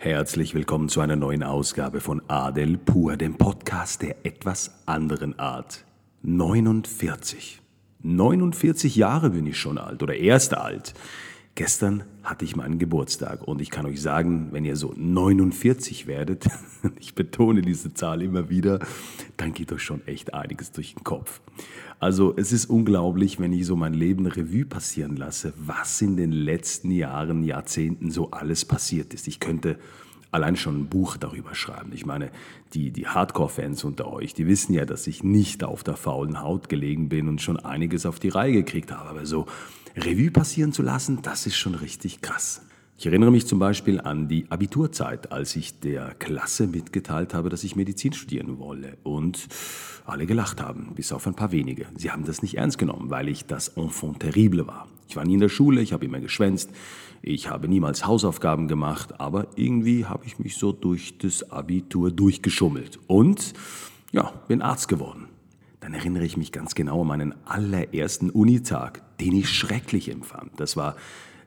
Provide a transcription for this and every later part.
Herzlich willkommen zu einer neuen Ausgabe von Adel Pur, dem Podcast der etwas anderen Art. 49. 49 Jahre bin ich schon alt oder erst alt. Gestern hatte ich meinen Geburtstag und ich kann euch sagen, wenn ihr so 49 werdet, ich betone diese Zahl immer wieder, dann geht euch schon echt einiges durch den Kopf. Also es ist unglaublich, wenn ich so mein Leben Revue passieren lasse, was in den letzten Jahren, Jahrzehnten so alles passiert ist. Ich könnte allein schon ein Buch darüber schreiben. Ich meine, die, die Hardcore-Fans unter euch, die wissen ja, dass ich nicht auf der faulen Haut gelegen bin und schon einiges auf die Reihe gekriegt habe. Aber so Revue passieren zu lassen, das ist schon richtig krass. Ich erinnere mich zum Beispiel an die Abiturzeit, als ich der Klasse mitgeteilt habe, dass ich Medizin studieren wolle. Und alle gelacht haben, bis auf ein paar wenige. Sie haben das nicht ernst genommen, weil ich das Enfant terrible war. Ich war nie in der Schule, ich habe immer geschwänzt, ich habe niemals Hausaufgaben gemacht, aber irgendwie habe ich mich so durch das Abitur durchgeschummelt. Und ja, bin Arzt geworden. Dann erinnere ich mich ganz genau an meinen allerersten Unitag, den ich schrecklich empfand. Das war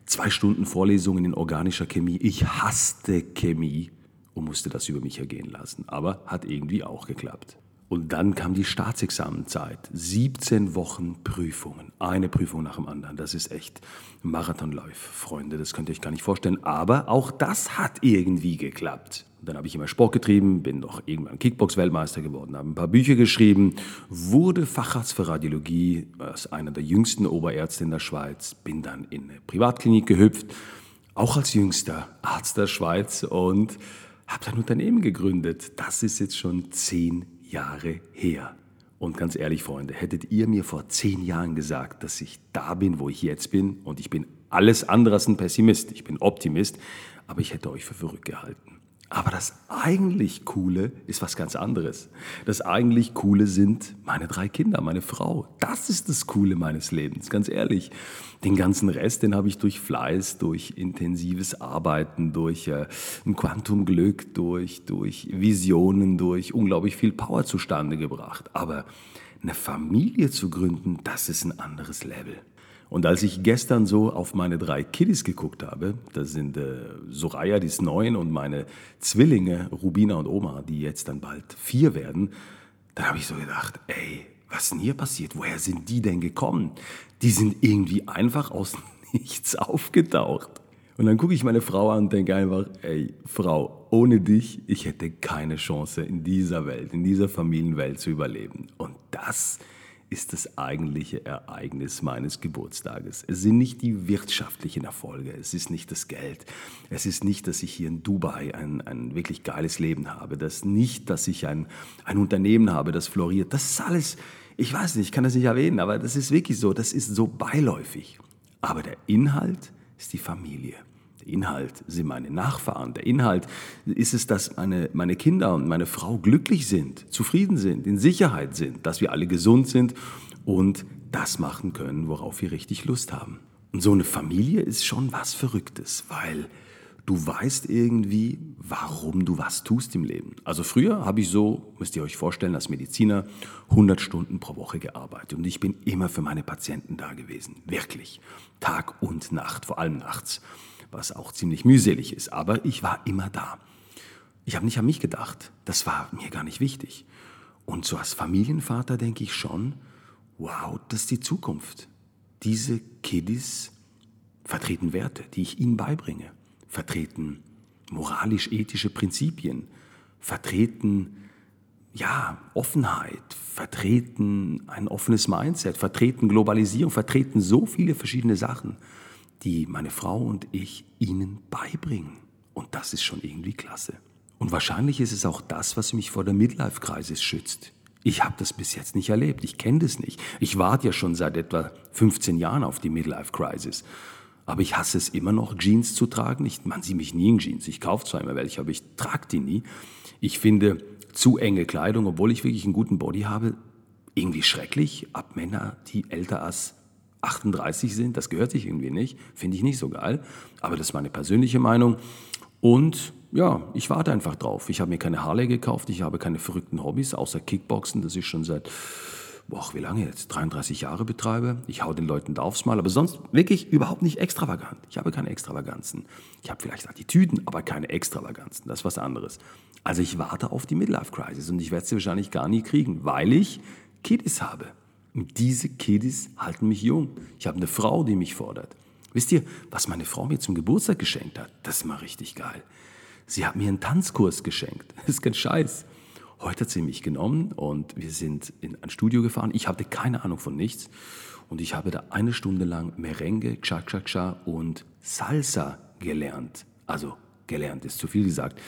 zwei Stunden Vorlesungen in organischer Chemie. Ich hasste Chemie und musste das über mich ergehen lassen. Aber hat irgendwie auch geklappt. Und dann kam die Staatsexamenzeit. 17 Wochen Prüfungen. Eine Prüfung nach dem anderen. Das ist echt Marathonlauf, Freunde. Das könnt ihr euch gar nicht vorstellen. Aber auch das hat irgendwie geklappt. Dann habe ich immer Sport getrieben, bin doch irgendwann Kickbox-Weltmeister geworden, habe ein paar Bücher geschrieben, wurde Facharzt für Radiologie, als einer der jüngsten Oberärzte in der Schweiz, bin dann in eine Privatklinik gehüpft, auch als jüngster Arzt der Schweiz und habe ein Unternehmen gegründet. Das ist jetzt schon zehn Jahre her. Und ganz ehrlich, Freunde, hättet ihr mir vor zehn Jahren gesagt, dass ich da bin, wo ich jetzt bin, und ich bin alles andere als ein Pessimist, ich bin Optimist, aber ich hätte euch für verrückt gehalten. Aber das eigentlich Coole ist was ganz anderes. Das eigentlich Coole sind meine drei Kinder, meine Frau. Das ist das Coole meines Lebens, ganz ehrlich. Den ganzen Rest, den habe ich durch Fleiß, durch intensives Arbeiten, durch äh, ein Quantumglück, durch, durch Visionen, durch unglaublich viel Power zustande gebracht. Aber eine Familie zu gründen, das ist ein anderes Level. Und als ich gestern so auf meine drei Kiddies geguckt habe, das sind äh, Soraya, die ist neun, und meine Zwillinge, Rubina und Oma, die jetzt dann bald vier werden, dann habe ich so gedacht, ey, was ist denn hier passiert? Woher sind die denn gekommen? Die sind irgendwie einfach aus nichts aufgetaucht. Und dann gucke ich meine Frau an und denke einfach, ey, Frau, ohne dich, ich hätte keine Chance in dieser Welt, in dieser Familienwelt zu überleben. Und das das eigentliche Ereignis meines Geburtstages. Es sind nicht die wirtschaftlichen Erfolge, es ist nicht das Geld, es ist nicht, dass ich hier in Dubai ein, ein wirklich geiles Leben habe, das ist nicht, dass ich ein, ein Unternehmen habe, das floriert. Das ist alles, ich weiß nicht, ich kann das nicht erwähnen, aber das ist wirklich so, das ist so beiläufig. Aber der Inhalt ist die Familie. Der Inhalt sind meine Nachfahren. Der Inhalt ist es, dass meine, meine Kinder und meine Frau glücklich sind, zufrieden sind, in Sicherheit sind, dass wir alle gesund sind und das machen können, worauf wir richtig Lust haben. Und so eine Familie ist schon was Verrücktes, weil du weißt irgendwie, warum du was tust im Leben. Also früher habe ich so, müsst ihr euch vorstellen, als Mediziner 100 Stunden pro Woche gearbeitet und ich bin immer für meine Patienten da gewesen, wirklich, Tag und Nacht, vor allem nachts was auch ziemlich mühselig ist. Aber ich war immer da. Ich habe nicht an mich gedacht. Das war mir gar nicht wichtig. Und so als Familienvater denke ich schon, wow, das ist die Zukunft. Diese Kiddies vertreten Werte, die ich ihnen beibringe, vertreten moralisch-ethische Prinzipien, vertreten ja, Offenheit, vertreten ein offenes Mindset, vertreten Globalisierung, vertreten so viele verschiedene Sachen die meine Frau und ich ihnen beibringen. Und das ist schon irgendwie klasse. Und wahrscheinlich ist es auch das, was mich vor der Midlife-Crisis schützt. Ich habe das bis jetzt nicht erlebt, ich kenne das nicht. Ich warte ja schon seit etwa 15 Jahren auf die Midlife-Crisis. Aber ich hasse es immer noch, Jeans zu tragen. Ich, man sieht mich nie in Jeans. Ich kaufe zwar immer welche, aber ich trage die nie. Ich finde zu enge Kleidung, obwohl ich wirklich einen guten Body habe, irgendwie schrecklich. Ab Männer, die älter als 38 sind, das gehört sich irgendwie nicht, finde ich nicht so geil, aber das ist meine persönliche Meinung. Und ja, ich warte einfach drauf. Ich habe mir keine Harley gekauft, ich habe keine verrückten Hobbys, außer Kickboxen, das ist schon seit boah, wie lange jetzt? 33 Jahre betreibe. Ich hau den Leuten da aufs Mal, aber sonst wirklich überhaupt nicht extravagant. Ich habe keine Extravaganzen. Ich habe vielleicht Attitüden, aber keine Extravaganzen. Das ist was anderes. Also ich warte auf die Midlife-Crisis und ich werde sie wahrscheinlich gar nie kriegen, weil ich Kiddies habe. Und diese Kiddies halten mich jung. Ich habe eine Frau, die mich fordert. Wisst ihr, was meine Frau mir zum Geburtstag geschenkt hat? Das ist mal richtig geil. Sie hat mir einen Tanzkurs geschenkt. Das ist kein Scheiß. Heute hat sie mich genommen und wir sind in ein Studio gefahren. Ich hatte keine Ahnung von nichts. Und ich habe da eine Stunde lang Merengue, Cha-Cha-Cha und Salsa gelernt. Also gelernt ist zu viel gesagt.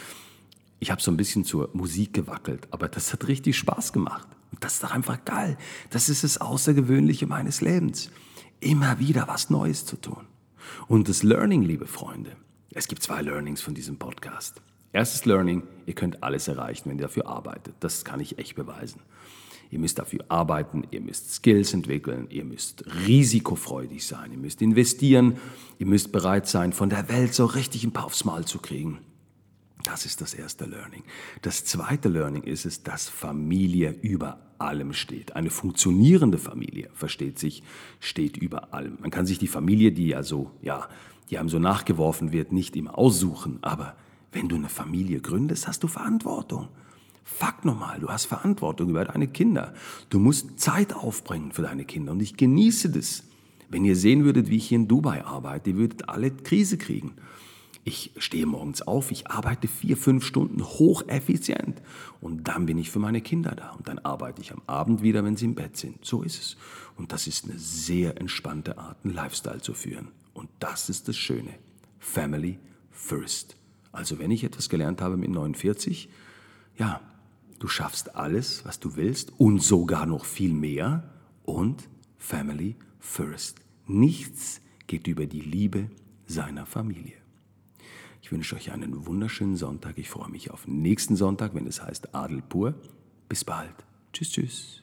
Ich habe so ein bisschen zur Musik gewackelt, aber das hat richtig Spaß gemacht. Und das ist doch einfach geil. Das ist das Außergewöhnliche meines Lebens. Immer wieder was Neues zu tun. Und das Learning, liebe Freunde, es gibt zwei Learnings von diesem Podcast. Erstes Learning, ihr könnt alles erreichen, wenn ihr dafür arbeitet. Das kann ich echt beweisen. Ihr müsst dafür arbeiten, ihr müsst Skills entwickeln, ihr müsst risikofreudig sein, ihr müsst investieren, ihr müsst bereit sein, von der Welt so richtig ein paar aufs Mal zu kriegen. Das ist das erste Learning. Das zweite Learning ist es, dass Familie über allem steht. Eine funktionierende Familie, versteht sich, steht über allem. Man kann sich die Familie, die also, ja, die einem so nachgeworfen wird, nicht immer aussuchen, aber wenn du eine Familie gründest, hast du Verantwortung. Fakt nochmal, du hast Verantwortung über deine Kinder. Du musst Zeit aufbringen für deine Kinder und ich genieße das. Wenn ihr sehen würdet, wie ich hier in Dubai arbeite, ihr würdet alle Krise kriegen. Ich stehe morgens auf, ich arbeite vier, fünf Stunden hocheffizient und dann bin ich für meine Kinder da und dann arbeite ich am Abend wieder, wenn sie im Bett sind. So ist es. Und das ist eine sehr entspannte Art, einen Lifestyle zu führen. Und das ist das Schöne. Family first. Also wenn ich etwas gelernt habe mit 49, ja, du schaffst alles, was du willst und sogar noch viel mehr und Family first. Nichts geht über die Liebe seiner Familie. Ich wünsche euch einen wunderschönen Sonntag. Ich freue mich auf nächsten Sonntag, wenn es heißt Adel pur. Bis bald. Tschüss, tschüss.